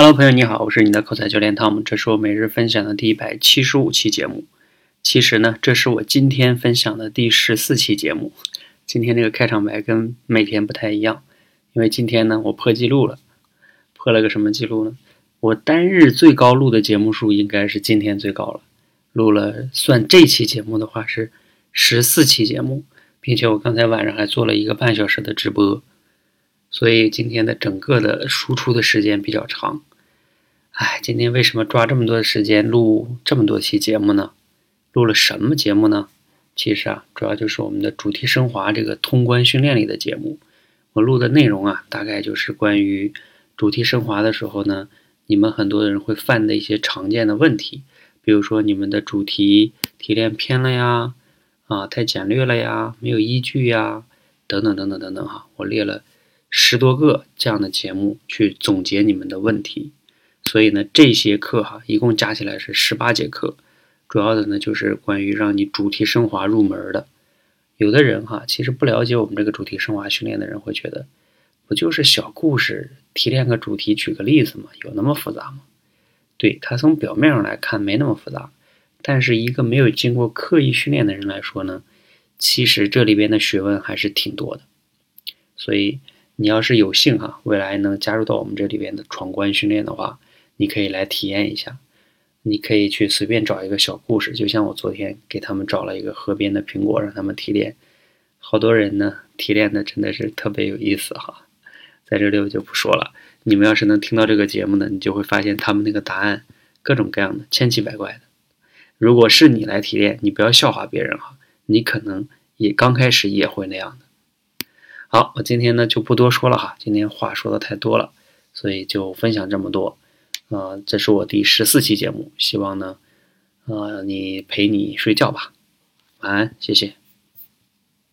Hello，朋友你好，我是你的口才教练汤姆，这是我每日分享的第一百七十五期节目。其实呢，这是我今天分享的第十四期节目。今天这个开场白跟每天不太一样，因为今天呢，我破记录了。破了个什么记录呢？我单日最高录的节目数应该是今天最高了，录了算这期节目的话是十四期节目，并且我刚才晚上还做了一个半小时的直播。所以今天的整个的输出的时间比较长，哎，今天为什么抓这么多的时间录这么多期节目呢？录了什么节目呢？其实啊，主要就是我们的主题升华这个通关训练里的节目。我录的内容啊，大概就是关于主题升华的时候呢，你们很多人会犯的一些常见的问题，比如说你们的主题提炼偏了呀，啊，太简略了呀，没有依据呀，等等等等等等哈，我列了。十多个这样的节目去总结你们的问题，所以呢，这些课哈一共加起来是十八节课，主要的呢就是关于让你主题升华入门的。有的人哈其实不了解我们这个主题升华训练的人会觉得，不就是小故事提炼个主题举个例子吗？有那么复杂吗？对他从表面上来看没那么复杂，但是一个没有经过刻意训练的人来说呢，其实这里边的学问还是挺多的，所以。你要是有幸哈，未来能加入到我们这里边的闯关训练的话，你可以来体验一下。你可以去随便找一个小故事，就像我昨天给他们找了一个河边的苹果，让他们提炼。好多人呢提炼的真的是特别有意思哈，在这里我就不说了。你们要是能听到这个节目呢，你就会发现他们那个答案各种各样的，千奇百怪的。如果是你来提炼，你不要笑话别人哈，你可能也刚开始也会那样的。好，我今天呢就不多说了哈，今天话说的太多了，所以就分享这么多。呃，这是我第十四期节目，希望呢，呃，你陪你睡觉吧，晚安，谢谢。